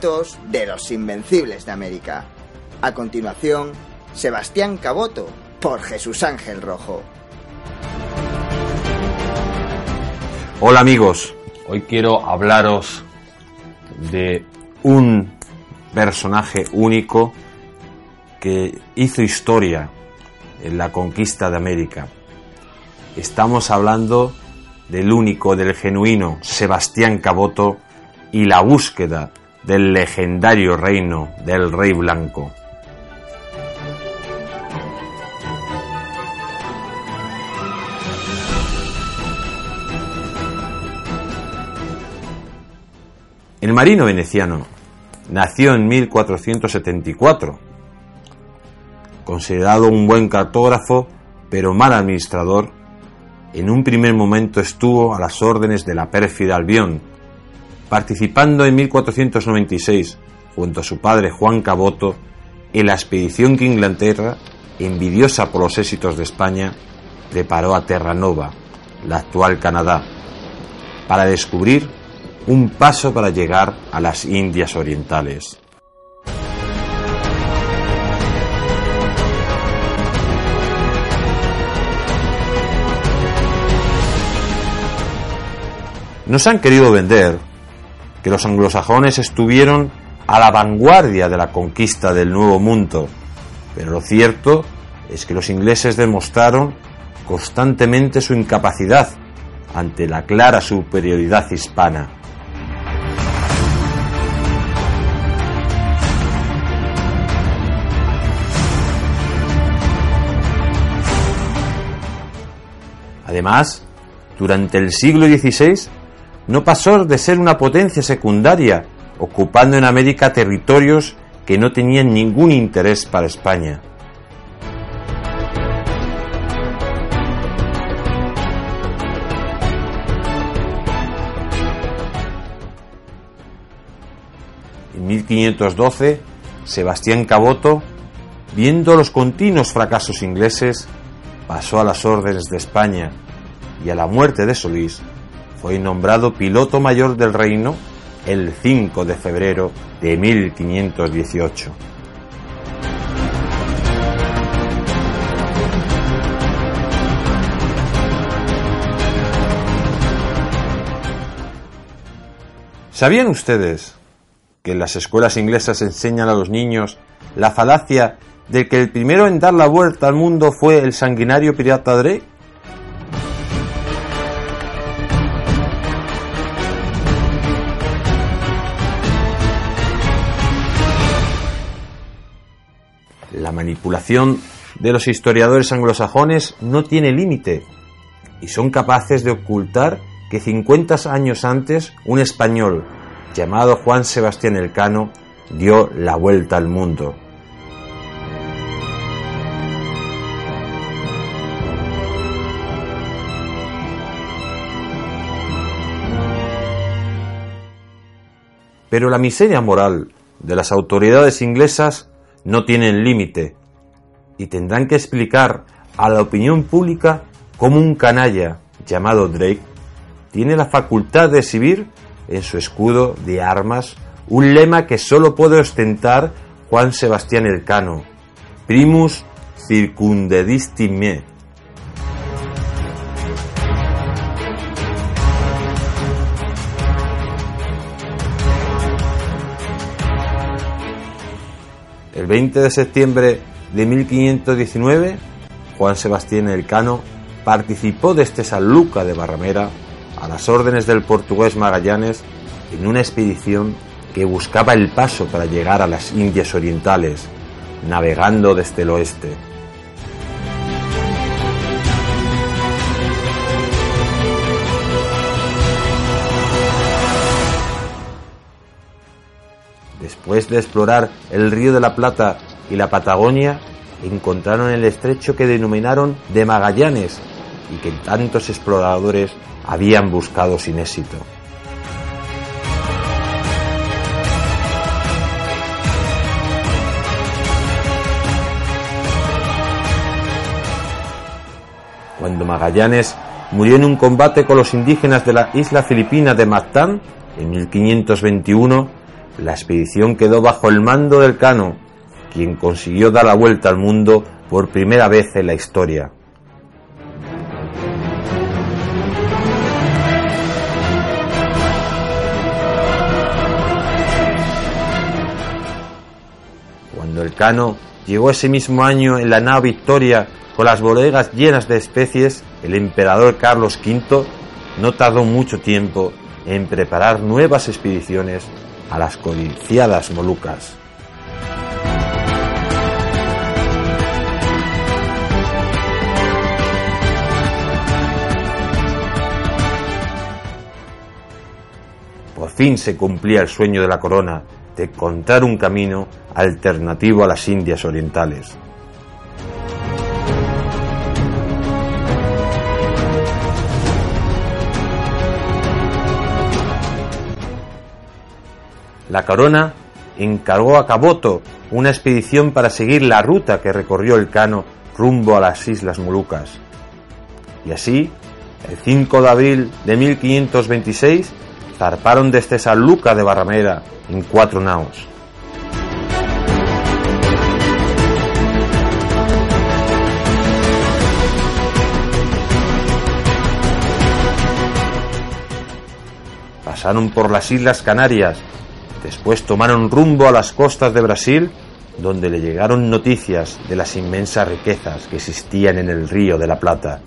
De los Invencibles de América. A continuación, Sebastián Caboto por Jesús Ángel Rojo. Hola amigos, hoy quiero hablaros de un personaje único que hizo historia en la conquista de América. Estamos hablando del único, del genuino Sebastián Caboto y la búsqueda del legendario reino del Rey Blanco. El marino veneciano nació en 1474. Considerado un buen cartógrafo, pero mal administrador, en un primer momento estuvo a las órdenes de la pérfida Albión, participando en 1496, junto a su padre Juan Caboto, en la expedición que Inglaterra, envidiosa por los éxitos de España, preparó a Terranova, la actual Canadá, para descubrir un paso para llegar a las Indias Orientales. Nos han querido vender que los anglosajones estuvieron a la vanguardia de la conquista del Nuevo Mundo, pero lo cierto es que los ingleses demostraron constantemente su incapacidad ante la clara superioridad hispana. Además, durante el siglo XVI no pasó de ser una potencia secundaria, ocupando en América territorios que no tenían ningún interés para España. En 1512, Sebastián Caboto, viendo los continuos fracasos ingleses, pasó a las órdenes de España y a la muerte de Solís fue nombrado piloto mayor del reino el 5 de febrero de 1518. ¿Sabían ustedes que en las escuelas inglesas enseñan a los niños la falacia de que el primero en dar la vuelta al mundo fue el sanguinario pirata Drake? Manipulación de los historiadores anglosajones no tiene límite y son capaces de ocultar que 50 años antes un español llamado Juan Sebastián Elcano dio la vuelta al mundo. Pero la miseria moral de las autoridades inglesas no tiene límite y tendrán que explicar a la opinión pública cómo un canalla llamado Drake tiene la facultad de exhibir en su escudo de armas un lema que solo puede ostentar Juan Sebastián Elcano, primus circundedistime, El 20 de septiembre de 1519, Juan Sebastián Elcano participó desde San Luca de Barramera a las órdenes del portugués Magallanes en una expedición que buscaba el paso para llegar a las Indias Orientales, navegando desde el oeste. Después de explorar el río de la Plata y la Patagonia, encontraron el estrecho que denominaron de Magallanes y que tantos exploradores habían buscado sin éxito. Cuando Magallanes murió en un combate con los indígenas de la isla filipina de Mactán en 1521, la expedición quedó bajo el mando del Cano, quien consiguió dar la vuelta al mundo por primera vez en la historia. Cuando el Cano llegó ese mismo año en la nave Victoria con las bodegas llenas de especies, el emperador Carlos V no tardó mucho tiempo en preparar nuevas expediciones a las codiciadas Molucas. Por fin se cumplía el sueño de la corona de encontrar un camino alternativo a las Indias Orientales. La corona encargó a Caboto una expedición para seguir la ruta que recorrió el Cano rumbo a las Islas Molucas. Y así, el 5 de abril de 1526, zarparon desde San Luca de Barramera en cuatro naos. Pasaron por las Islas Canarias Después tomaron rumbo a las costas de Brasil, donde le llegaron noticias de las inmensas riquezas que existían en el río de la Plata.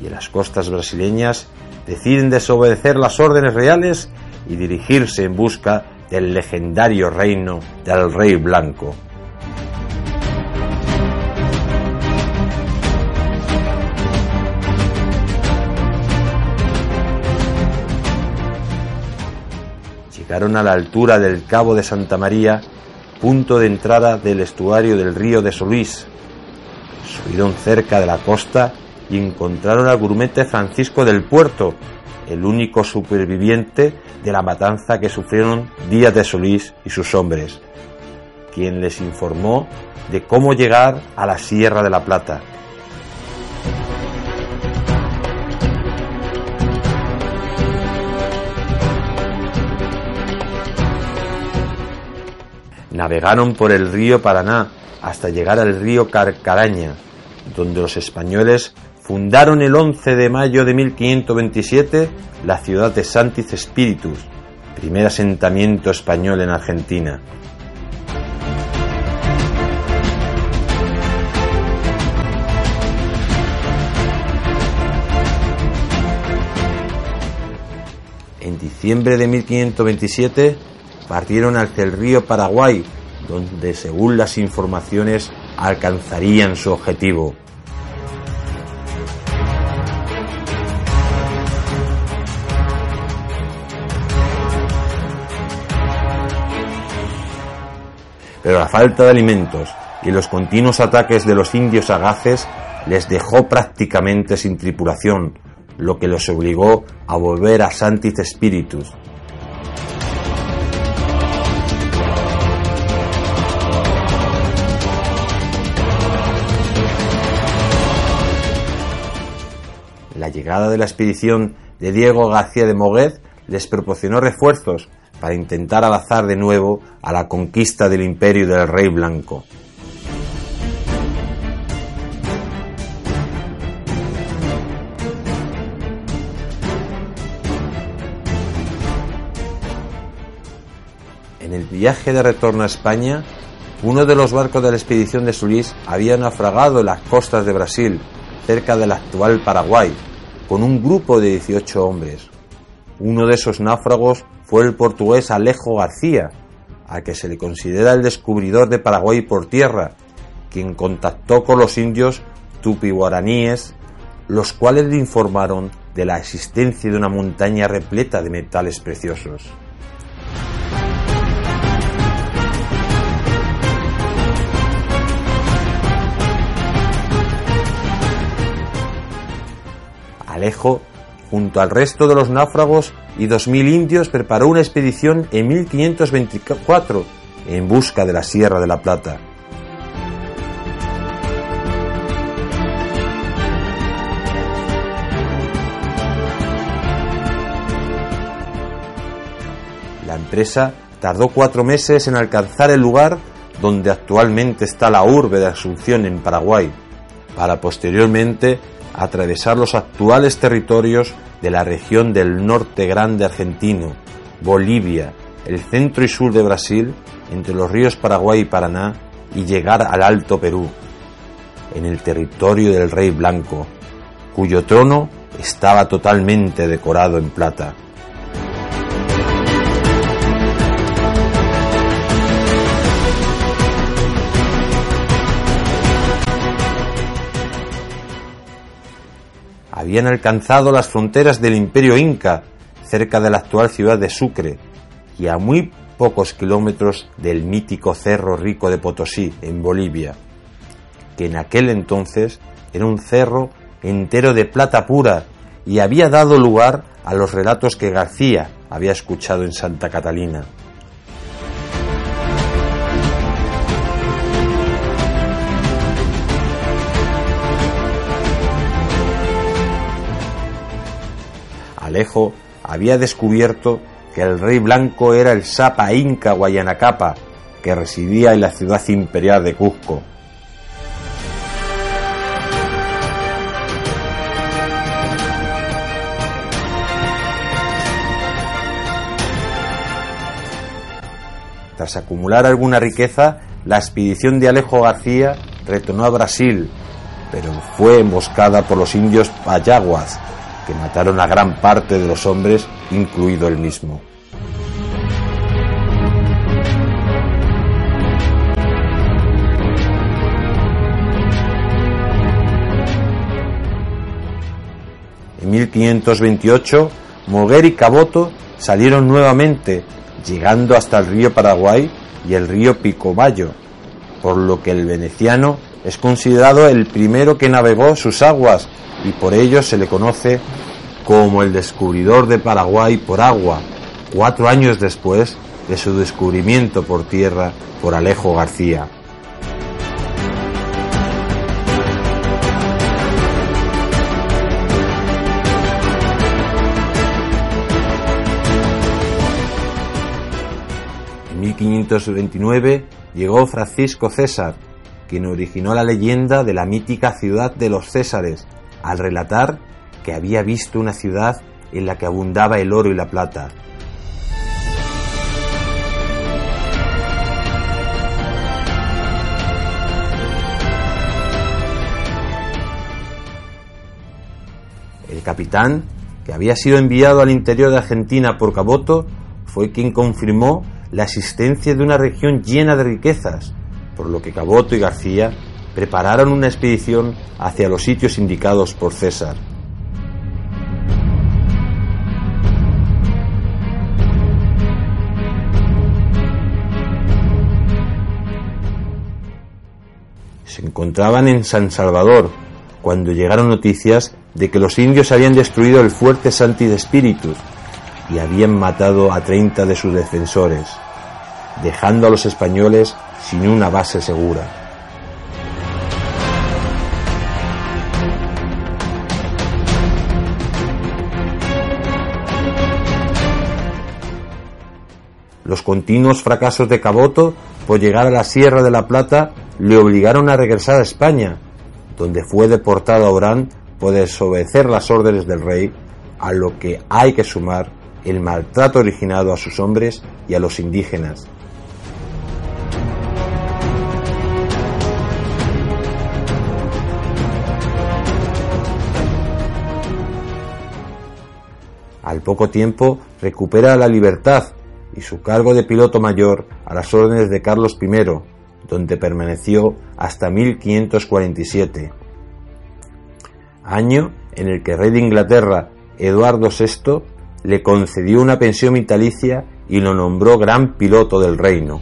Y en las costas brasileñas deciden desobedecer las órdenes reales y dirigirse en busca del legendario reino del Rey Blanco. Llegaron a la altura del Cabo de Santa María, punto de entrada del estuario del río de Solís. Subieron cerca de la costa y encontraron al grumete Francisco del Puerto, el único superviviente de la matanza que sufrieron Díaz de Solís y sus hombres, quien les informó de cómo llegar a la Sierra de la Plata. Navegaron por el río Paraná hasta llegar al río Carcaraña, donde los españoles fundaron el 11 de mayo de 1527 la ciudad de Santis Spiritus, primer asentamiento español en Argentina. En diciembre de 1527 partieron hacia el río Paraguay, donde según las informaciones alcanzarían su objetivo. Pero la falta de alimentos y los continuos ataques de los indios sagaces les dejó prácticamente sin tripulación, lo que los obligó a volver a Santis Spiritus. La llegada de la expedición de Diego García de Moguez les proporcionó refuerzos para intentar avanzar de nuevo a la conquista del imperio del rey blanco. En el viaje de retorno a España, uno de los barcos de la expedición de Solís había naufragado en las costas de Brasil, cerca del actual Paraguay, con un grupo de 18 hombres. Uno de esos náufragos fue el portugués Alejo García, a que se le considera el descubridor de Paraguay por tierra, quien contactó con los indios tupi-guaraníes, los cuales le informaron de la existencia de una montaña repleta de metales preciosos. Alejo, junto al resto de los náufragos y 2.000 indios, preparó una expedición en 1524 en busca de la Sierra de la Plata. La empresa tardó cuatro meses en alcanzar el lugar donde actualmente está la urbe de Asunción en Paraguay, para posteriormente atravesar los actuales territorios de la región del norte grande argentino, Bolivia, el centro y sur de Brasil, entre los ríos Paraguay y Paraná, y llegar al Alto Perú, en el territorio del Rey Blanco, cuyo trono estaba totalmente decorado en plata. Habían alcanzado las fronteras del imperio inca, cerca de la actual ciudad de Sucre, y a muy pocos kilómetros del mítico Cerro Rico de Potosí, en Bolivia, que en aquel entonces era un cerro entero de plata pura y había dado lugar a los relatos que García había escuchado en Santa Catalina. Alejo había descubierto que el rey blanco era el Sapa Inca Guayanacapa, que residía en la ciudad imperial de Cusco. Tras acumular alguna riqueza, la expedición de Alejo García retornó a Brasil, pero fue emboscada por los indios Payaguas, que mataron a gran parte de los hombres, incluido el mismo. En 1528, Moguer y Caboto salieron nuevamente, llegando hasta el río Paraguay y el río Picomayo, por lo que el veneciano es considerado el primero que navegó sus aguas y por ello se le conoce como el descubridor de Paraguay por agua, cuatro años después de su descubrimiento por tierra por Alejo García. En 1529 llegó Francisco César, quien originó la leyenda de la mítica ciudad de los Césares, al relatar que había visto una ciudad en la que abundaba el oro y la plata. El capitán que había sido enviado al interior de Argentina por Caboto, fue quien confirmó la existencia de una región llena de riquezas, por lo que Caboto y García prepararon una expedición hacia los sitios indicados por César. Se encontraban en San Salvador cuando llegaron noticias de que los indios habían destruido el fuerte Santi de y habían matado a 30 de sus defensores, dejando a los españoles sin una base segura. Los continuos fracasos de Caboto por llegar a la Sierra de la Plata le obligaron a regresar a España, donde fue deportado a Orán por desobedecer las órdenes del rey, a lo que hay que sumar el maltrato originado a sus hombres y a los indígenas. Al poco tiempo recupera la libertad y su cargo de piloto mayor a las órdenes de Carlos I, donde permaneció hasta 1547, año en el que rey de Inglaterra, Eduardo VI, le concedió una pensión vitalicia y lo nombró gran piloto del reino.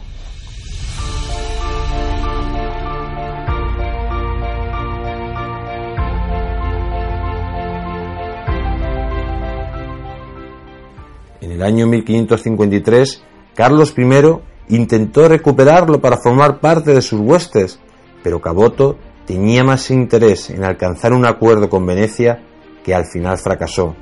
El año 1553, Carlos I intentó recuperarlo para formar parte de sus huestes, pero Caboto tenía más interés en alcanzar un acuerdo con Venecia que al final fracasó.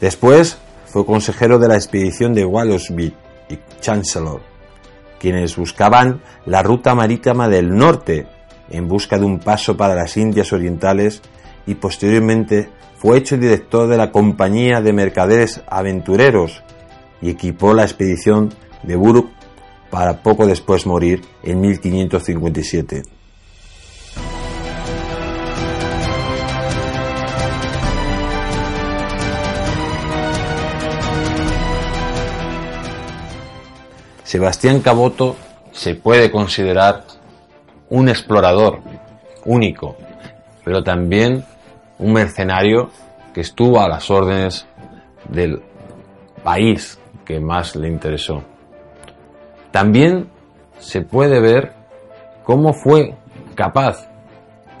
Después fue consejero de la expedición de Wallowsby y Chancellor, quienes buscaban la ruta marítima del norte en busca de un paso para las Indias Orientales y posteriormente fue hecho director de la Compañía de Mercaderes Aventureros y equipó la expedición de Buruk para poco después morir en 1557. Sebastián Caboto se puede considerar un explorador único, pero también un mercenario que estuvo a las órdenes del país que más le interesó. También se puede ver cómo fue capaz,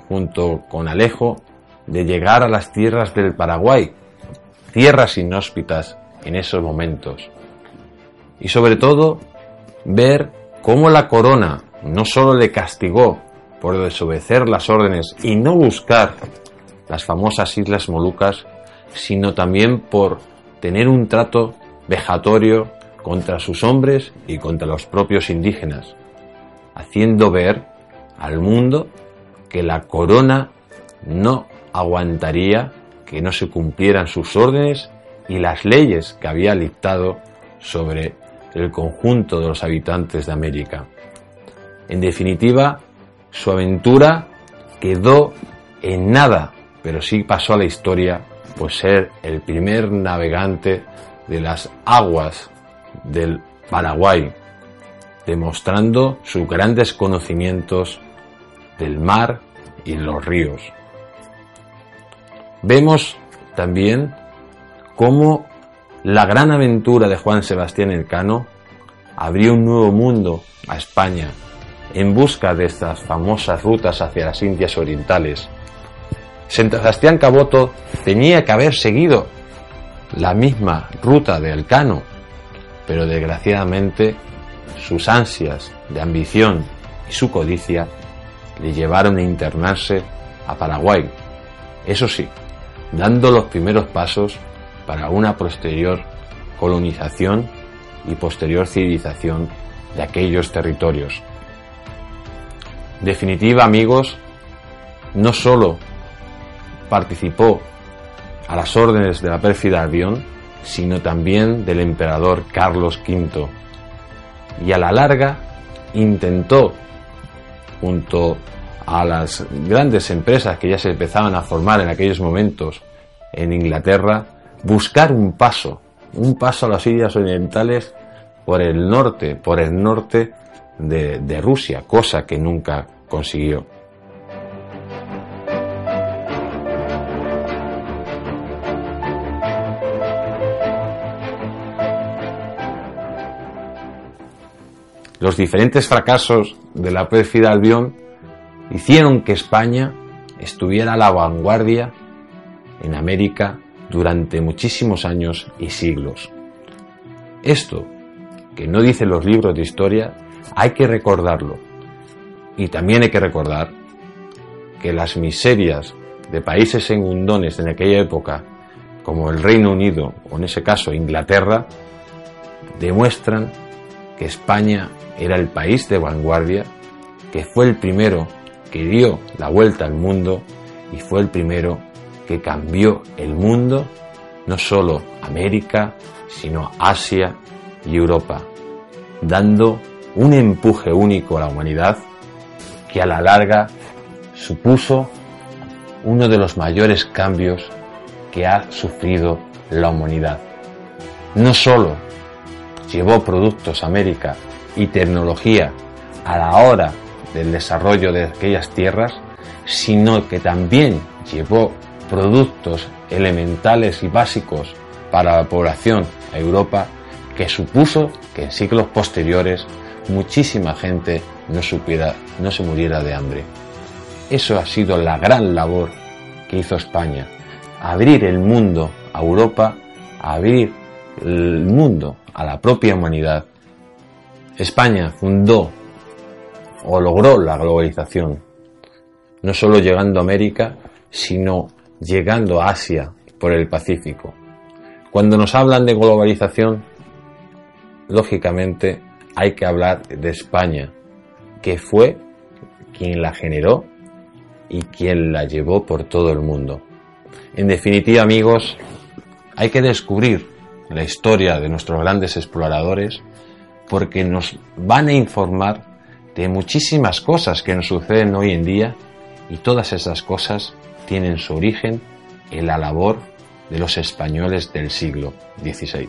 junto con Alejo, de llegar a las tierras del Paraguay, tierras inhóspitas en esos momentos. Y sobre todo, ver cómo la corona no solo le castigó por desobedecer las órdenes y no buscar las famosas Islas Molucas, sino también por tener un trato vejatorio contra sus hombres y contra los propios indígenas, haciendo ver al mundo que la corona no aguantaría que no se cumplieran sus órdenes y las leyes que había dictado sobre el conjunto de los habitantes de América. En definitiva, su aventura quedó en nada, pero sí pasó a la historia por ser el primer navegante de las aguas del Paraguay, demostrando sus grandes conocimientos del mar y los ríos. Vemos también cómo la gran aventura de Juan Sebastián Elcano abrió un nuevo mundo a España en busca de estas famosas rutas hacia las Indias Orientales. Sebastián Caboto tenía que haber seguido la misma ruta de Elcano, pero desgraciadamente sus ansias de ambición y su codicia le llevaron a internarse a Paraguay. Eso sí, dando los primeros pasos para una posterior colonización y posterior civilización de aquellos territorios. Definitiva, amigos, no solo participó a las órdenes de la pérfida Albión, sino también del emperador Carlos V, y a la larga intentó, junto a las grandes empresas que ya se empezaban a formar en aquellos momentos en Inglaterra, buscar un paso, un paso a las Indias Orientales por el norte, por el norte de, Rusia, cosa que nunca consiguió. Los diferentes fracasos de la pérfida Albión hicieron que España estuviera a la vanguardia en América durante muchísimos años y siglos. Esto, que no dicen los libros de historia, hay que recordarlo. Y también hay que recordar que las miserias de países segundones en aquella época, como el Reino Unido o en ese caso Inglaterra, demuestran que España era el país de vanguardia, que fue el primero que dio la vuelta al mundo y fue el primero que cambió el mundo, no solo América, sino Asia y Europa, dando un empuje único a la humanidad que a la larga supuso uno de los mayores cambios que ha sufrido la humanidad. No solo llevó productos a América y tecnología a la hora del desarrollo de aquellas tierras, sino que también llevó productos elementales y básicos para la población a Europa que supuso que en siglos posteriores muchísima gente no supiera, no se muriera de hambre. Eso ha sido la gran labor que hizo España, abrir el mundo a Europa, abrir el mundo a la propia humanidad. España fundó o logró la globalización, no solo llegando a América, sino llegando a Asia por el Pacífico. Cuando nos hablan de globalización, lógicamente hay que hablar de España, que fue quien la generó y quien la llevó por todo el mundo. En definitiva, amigos, hay que descubrir la historia de nuestros grandes exploradores porque nos van a informar de muchísimas cosas que nos suceden hoy en día y todas esas cosas tienen su origen en la labor de los españoles del siglo XVI.